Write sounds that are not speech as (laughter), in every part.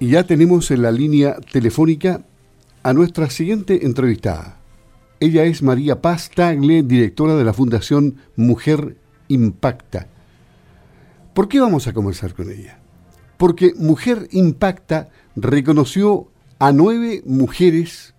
Y ya tenemos en la línea telefónica a nuestra siguiente entrevistada. Ella es María Paz Tagle, directora de la Fundación Mujer Impacta. ¿Por qué vamos a conversar con ella? Porque Mujer Impacta reconoció a nueve mujeres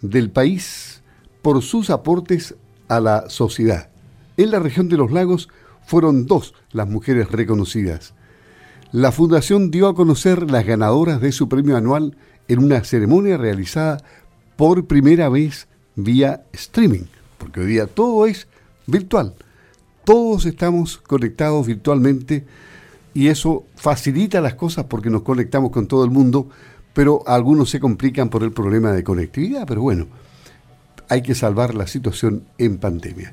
del país por sus aportes a la sociedad. En la región de los lagos fueron dos las mujeres reconocidas. La fundación dio a conocer las ganadoras de su premio anual en una ceremonia realizada por primera vez vía streaming, porque hoy día todo es virtual. Todos estamos conectados virtualmente y eso facilita las cosas porque nos conectamos con todo el mundo, pero algunos se complican por el problema de conectividad, pero bueno, hay que salvar la situación en pandemia.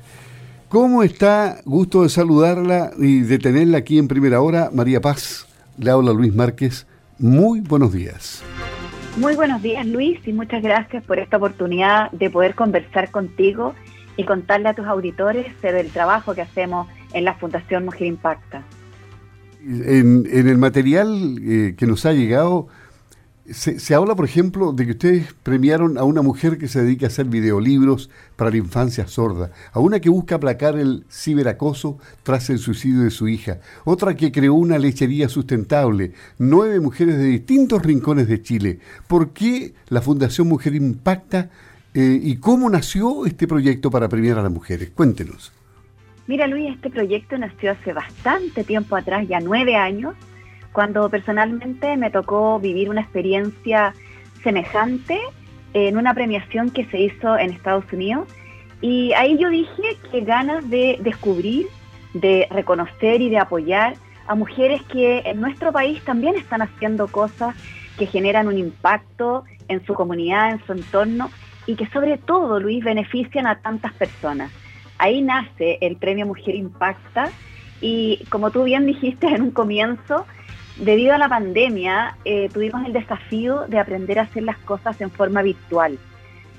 ¿Cómo está? Gusto de saludarla y de tenerla aquí en primera hora. María Paz, le habla Luis Márquez. Muy buenos días. Muy buenos días Luis y muchas gracias por esta oportunidad de poder conversar contigo y contarle a tus auditores del trabajo que hacemos en la Fundación Mujer Impacta. En, el material eh, que nos ha llegado se, habla, por ejemplo, de que ustedes premiaron a una mujer que se dedica a hacer videolibros para la infancia sorda, a una que busca aplacar el ciberacoso tras el suicidio de su hija, otra que creó una lechería sustentable, nueve mujeres de distintos rincones de Chile. ¿Por qué la Fundación Mujer Impacta eh, y cómo nació este proyecto para premiar a las mujeres? Cuéntenos. Mira, Luis, este proyecto nació hace bastante tiempo atrás, ya nueve años cuando personalmente me tocó vivir una experiencia semejante en una premiación que se hizo en Estados Unidos. Y ahí yo dije que ganas de descubrir, de reconocer y de apoyar a mujeres que en nuestro país también están haciendo cosas que generan un impacto en su comunidad, en su entorno y que sobre todo, Luis, benefician a tantas personas. Ahí nace el Premio Mujer Impacta y como tú bien dijiste en un comienzo, Debido a la pandemia, eh, tuvimos el desafío de aprender a hacer las cosas en forma virtual,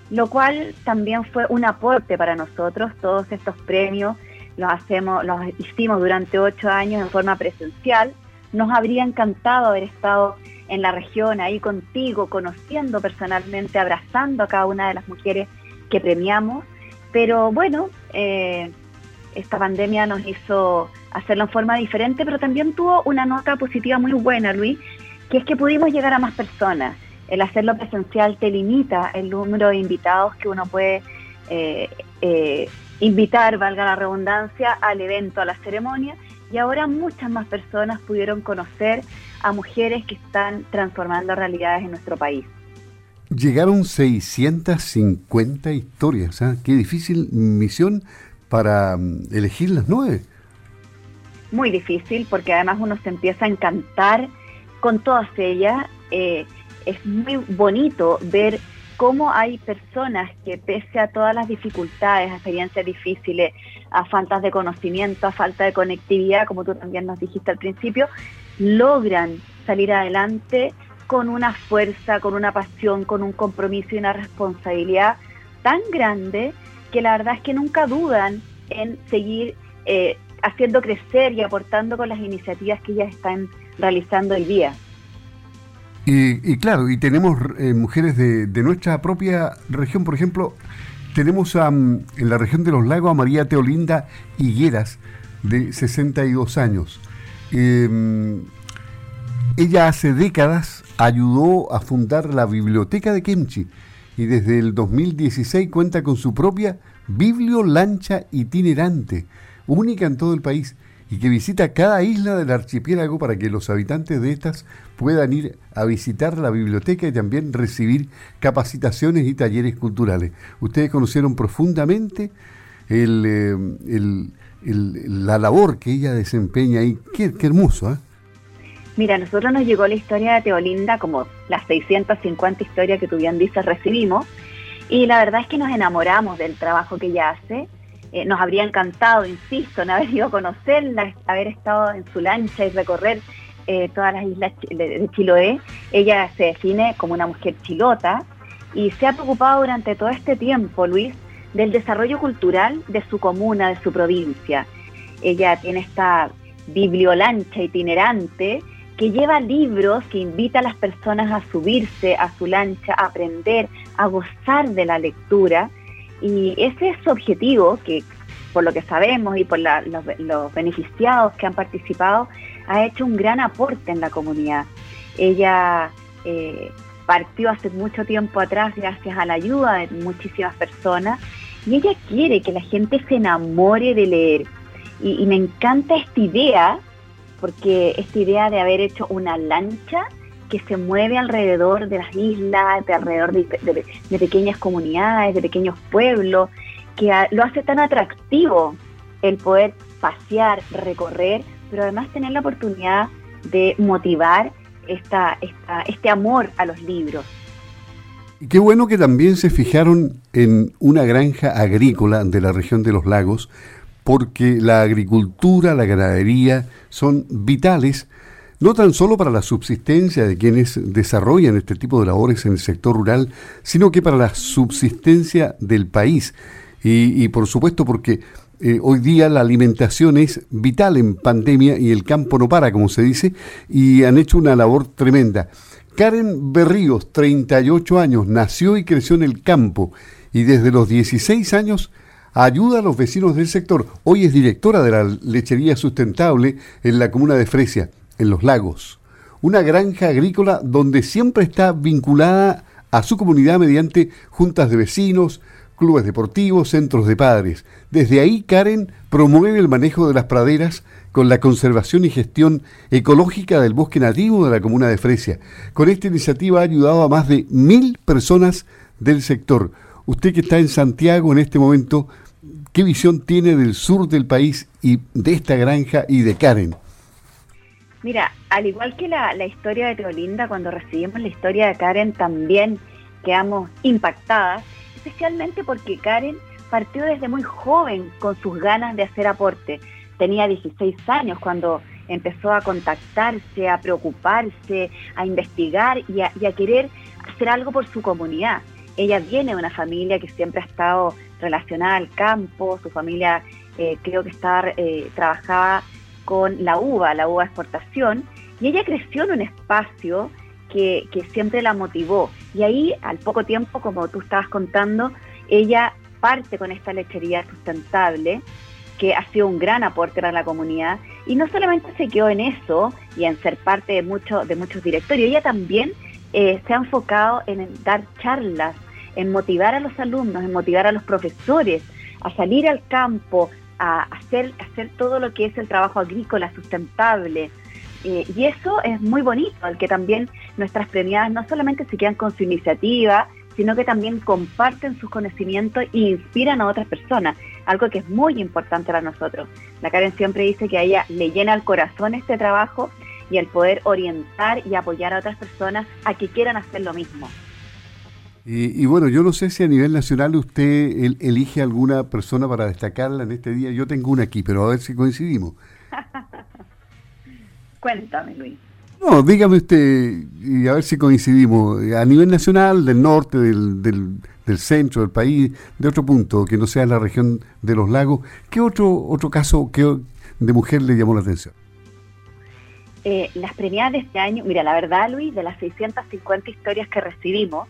lo cual también fue un aporte para nosotros. Todos estos premios los hacemos, los hicimos durante ocho años en forma presencial. Nos habría encantado haber estado en la región ahí contigo, conociendo personalmente, abrazando a cada una de las mujeres que premiamos. Pero bueno, eh, esta pandemia nos hizo hacerlo en forma diferente, pero también tuvo una nota positiva muy buena, Luis, que es que pudimos llegar a más personas. El hacerlo presencial te limita el número de invitados que uno puede eh, eh, invitar, valga la redundancia, al evento, a la ceremonia, y ahora muchas más personas pudieron conocer a mujeres que están transformando realidades en nuestro país. Llegaron 650 historias, ¿eh? qué difícil misión para mm, elegir las nueve muy difícil porque además uno se empieza a encantar con todas ellas. Eh, es muy bonito ver cómo hay personas que pese a todas las dificultades, a experiencias difíciles, a faltas de conocimiento, a falta de conectividad, como tú también nos dijiste al principio, logran salir adelante con una fuerza, con una pasión, con un compromiso y una responsabilidad tan grande que la verdad es que nunca dudan en seguir eh, haciendo crecer y aportando con las iniciativas que ellas están realizando el día. Y, claro, y tenemos eh, mujeres de, nuestra propia región, por ejemplo, tenemos en la región de los lagos a María Teolinda Higueras, de 62 años. Em, ella hace décadas ayudó a fundar la biblioteca de Kemchi y desde el 2016 cuenta con su propia bibliolancha itinerante única en todo el país y que visita cada isla del archipiélago para que los habitantes de estas puedan ir a visitar la biblioteca y también recibir capacitaciones y talleres culturales. Ustedes conocieron profundamente eh, la labor que ella desempeña y qué, hermoso. ¿eh? Mira, nosotros nos llegó la historia de Teolinda, como las 650 historias que tú bien dices recibimos, y la verdad es que nos enamoramos del trabajo que ella hace eh, nos habría encantado, insisto, en haber ido a conocerla, haber estado en su lancha y recorrer eh, todas las islas de Chiloé. Ella se define como una mujer chilota y se ha preocupado durante todo este tiempo, Luis, del desarrollo cultural de su comuna, de su provincia. Ella tiene esta bibliolancha itinerante que lleva libros, que invita a las personas a subirse a su lancha, a aprender, a gozar de la lectura. Y ese es su objetivo, que por lo que sabemos y por los, beneficiados que han participado, ha hecho un gran aporte en la comunidad. Ella eh, partió hace mucho tiempo atrás gracias a la ayuda de muchísimas personas y ella quiere que la gente se enamore de leer. Y, me encanta esta idea, porque esta idea de haber hecho una lancha que se mueve alrededor de las islas, de alrededor de, pequeñas comunidades, de pequeños pueblos, que lo hace tan atractivo el poder pasear, recorrer, pero además tener la oportunidad de motivar esta, este amor a los libros. Y qué bueno que también se fijaron en una granja agrícola de la región de los lagos, porque la agricultura, la ganadería son vitales no tan solo para la subsistencia de quienes desarrollan este tipo de labores en el sector rural, sino que para la subsistencia del país. Y, por supuesto porque eh, hoy día la alimentación es vital en pandemia y el campo no para, como se dice, y han hecho una labor tremenda. Karen Berríos, 38 años, nació y creció en el campo y desde los 16 años ayuda a los vecinos del sector. Hoy es directora de la lechería sustentable en la comuna de Fresia, en Los Lagos. Una granja agrícola donde siempre está vinculada a su comunidad mediante juntas de vecinos, clubes deportivos, centros de padres. Desde ahí, Karen promueve el manejo de las praderas con la conservación y gestión ecológica del bosque nativo de la comuna de Fresia. Con esta iniciativa ha ayudado a más de mil personas del sector. Usted que está en Santiago en este momento, ¿qué visión tiene del sur del país y de esta granja y de Karen? Mira, al igual que la, la historia de Teolinda, cuando recibimos la historia de Karen también quedamos impactadas, especialmente porque Karen partió desde muy joven con sus ganas de hacer aporte tenía 16 años cuando empezó a contactarse, a preocuparse, a investigar y a, querer hacer algo por su comunidad. Ella viene de una familia que siempre ha estado relacionada al campo, su familia eh, creo que está, eh, trabajaba con la uva, la uva exportación, y ella creció en un espacio que, que siempre la motivó. Y ahí, al poco tiempo, como tú estabas contando, ella parte con esta lechería sustentable que ha sido un gran aporte para la comunidad y no solamente se quedó en eso y en ser parte de, mucho, de muchos directorios, ella también eh, se ha enfocado en dar charlas, en motivar a los alumnos, en motivar a los profesores a salir al campo, a hacer, todo lo que es el trabajo agrícola sustentable. Eh, y eso es muy bonito, el que también nuestras premiadas no solamente se quedan con su iniciativa, sino que también comparten sus conocimientos e inspiran a otras personas, algo que es muy importante para nosotros. La Karen siempre dice que a ella le llena el corazón este trabajo y el poder orientar y apoyar a otras personas a que quieran hacer lo mismo. Y, bueno, yo no sé si a nivel nacional usted elige alguna persona para destacarla en este día. Yo tengo una aquí, pero a ver si coincidimos. (laughs) Cuéntame, Luis. No, dígame usted, y a ver si coincidimos, a nivel nacional, del norte, del, del, centro del país, de otro punto, que no sea la región de los lagos, ¿qué otro, otro caso que, de mujer le llamó la atención? Eh, las premiadas de este año, mira, la verdad, Luis, de las 650 historias que recibimos,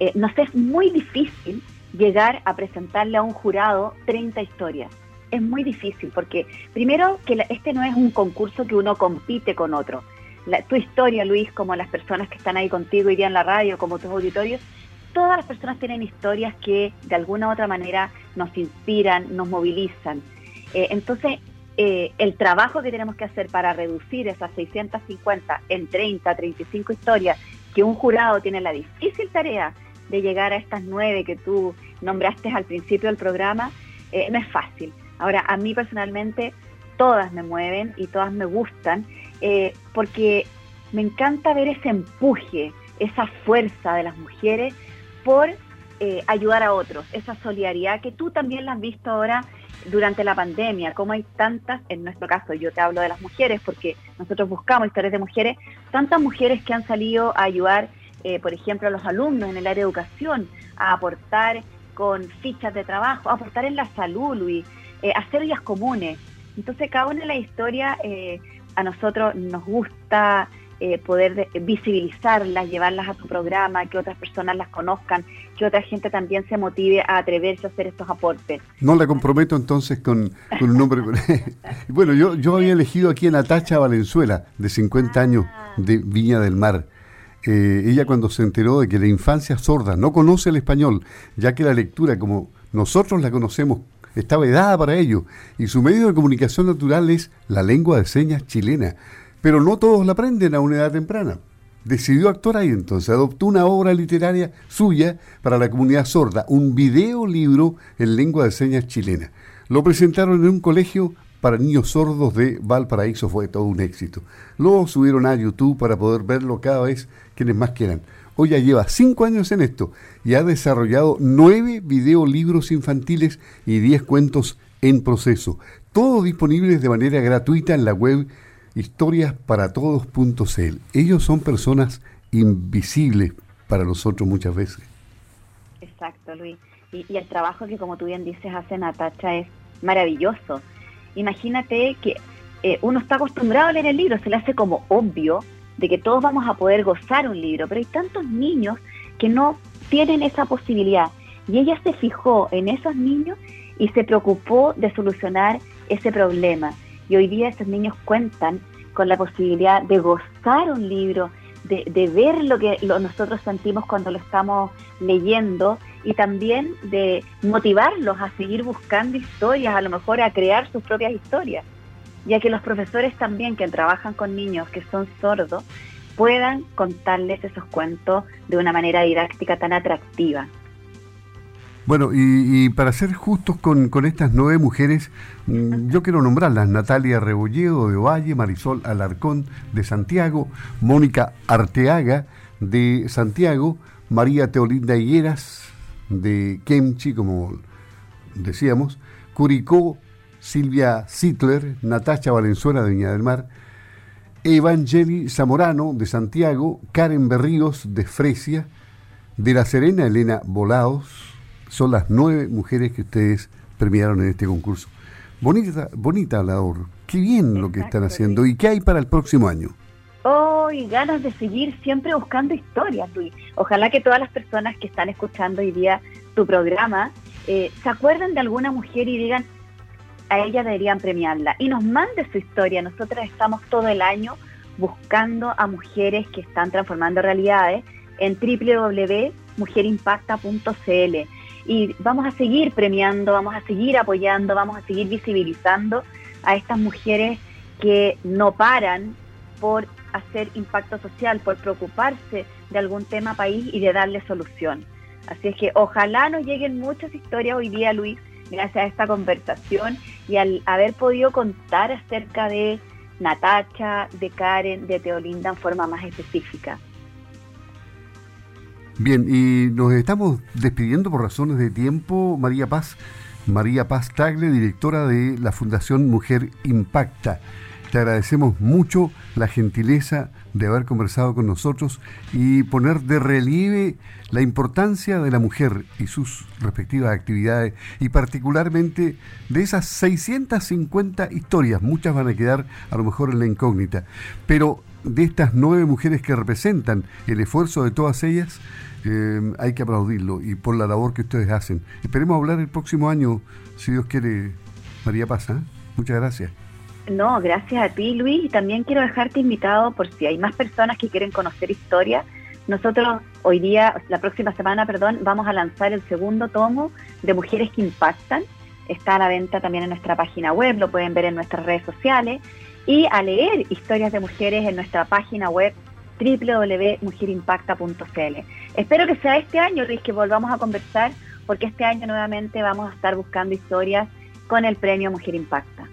eh, nos es muy difícil llegar a presentarle a un jurado 30 historias. Es muy difícil porque, primero, que este no es un concurso que uno compite con otro tu historia, Luis, como las personas que están ahí contigo hoy día en la radio, como tus auditorios, todas las personas tienen historias que de alguna u otra manera nos inspiran, nos movilizan. Eh, entonces, eh, el trabajo que tenemos que hacer para reducir esas 650 en 30, 35 historias, que un jurado tiene la difícil tarea de llegar a estas nueve que tú nombraste al principio del programa, eh, no es fácil. Ahora, a mí personalmente, todas me mueven y todas me gustan eh, porque me encanta ver ese empuje, esa fuerza de las mujeres por eh, ayudar a otros, esa solidaridad que tú también la has visto ahora durante la pandemia, como hay tantas, en nuestro caso yo te hablo de las mujeres porque nosotros buscamos historias de mujeres, tantas mujeres que han salido a ayudar, eh, por ejemplo, a los alumnos en el área de educación, a aportar con fichas de trabajo, a aportar en la salud, Luis, hacer vías comunes. Entonces cada una de las historias a nosotros nos gusta eh, poder visibilizarlas, llevarlas a tu programa, que otras personas las conozcan, que otra gente también se motive a atreverse a hacer estos aportes. No la comprometo entonces con, un nombre. (laughs) bueno, yo, yo había elegido aquí a Natacha Valenzuela, de 50 años, de Viña del Mar. Eh, ella cuando se enteró de que la infancia sorda no conoce el español, ya que la lectura, como nosotros la conocemos, está vedada para ello, y su medio de comunicación natural es la lengua de señas chilena. Pero no todos la aprenden a una edad temprana. Decidió actuar ahí entonces, adoptó una obra literaria suya para la comunidad sorda, un videolibro en lengua de señas chilena. Lo presentaron en un colegio para niños sordos de Valparaíso, fue todo un éxito. Luego subieron a YouTube para poder verlo cada vez quienes más quieran. Hoy ya lleva cinco años en esto y ha desarrollado nueve videolibros infantiles y diez cuentos en proceso. Todos disponibles de manera gratuita en la web historiasparatodos.cl. Ellos son personas invisibles para nosotros muchas veces. Exacto, Luis. Y, y, el trabajo que, como tú bien dices, hace Natacha es maravilloso. Imagínate que eh, uno está acostumbrado a leer el libro, se le hace como obvio de que todos vamos a poder gozar un libro, pero hay tantos niños que no tienen esa posibilidad. Y ella se fijó en esos niños y se preocupó de solucionar ese problema. Y hoy día esos niños cuentan con la posibilidad de gozar un libro, de, de ver lo que nosotros sentimos cuando lo estamos leyendo y también de motivarlos a seguir buscando historias, a lo mejor a crear sus propias historias ya que los profesores también que trabajan con niños que son sordos puedan contarles esos cuentos de una manera didáctica tan atractiva. Bueno, y, para ser justos con, estas nueve mujeres, mm, yo quiero nombrarlas, Natalia Rebolledo de Ovalle, Marisol Alarcón de Santiago, Mónica Arteaga de Santiago, María Teolinda Higueras de Kemchi, como decíamos, Curicó Silvia Zittler, Natacha Valenzuela de Viña del Mar, Evangeli Zamorano de Santiago, Karen Berríos de Fresia, de La Serena, Elena Volados. Son las nueve mujeres que ustedes premiaron en este concurso. Bonita, bonita labor. Qué bien lo que están haciendo. ¿Y qué hay para el próximo año? Y ganas de seguir siempre buscando historias, Luis. Ojalá que todas las personas que están escuchando hoy día tu programa eh, se acuerden de alguna mujer y digan, a ella deberían premiarla y nos mande su historia. Nosotras estamos todo el año buscando a mujeres que están transformando realidades en www.mujerimpacta.cl y vamos a seguir premiando, vamos a seguir apoyando, vamos a seguir visibilizando a estas mujeres que no paran por hacer impacto social, por preocuparse de algún tema país y de darle solución. Así es que ojalá nos lleguen muchas historias hoy día, Luis, gracias a esta conversación y al haber podido contar acerca de Natacha, de Karen, de Teolinda en forma más específica. Bien, y nos estamos despidiendo por razones de tiempo, María Paz. María Paz Tagle, directora de la Fundación Mujer Impacta. Te agradecemos mucho la gentileza de haber conversado con nosotros y poner de relieve la importancia de la mujer y sus respectivas actividades y particularmente de esas 650 historias, muchas van a quedar a lo mejor en la incógnita, pero de estas nueve mujeres que representan el esfuerzo de todas ellas, eh, hay que aplaudirlo y por la labor que ustedes hacen. Esperemos hablar el próximo año, si Dios quiere, María Paz. ¿eh? Muchas gracias. No, gracias a ti, Luis. Y también quiero dejarte invitado por si hay más personas que quieren conocer historia. Nosotros hoy día, la próxima semana, perdón, vamos a lanzar el segundo tomo de Mujeres que Impactan. Está a la venta también en nuestra página web, lo pueden ver en nuestras redes sociales. Y a leer historias de mujeres en nuestra página web www.mujerimpacta.cl. Espero que sea este año, Luis, que volvamos a conversar, porque este año nuevamente vamos a estar buscando historias con el premio Mujer Impacta.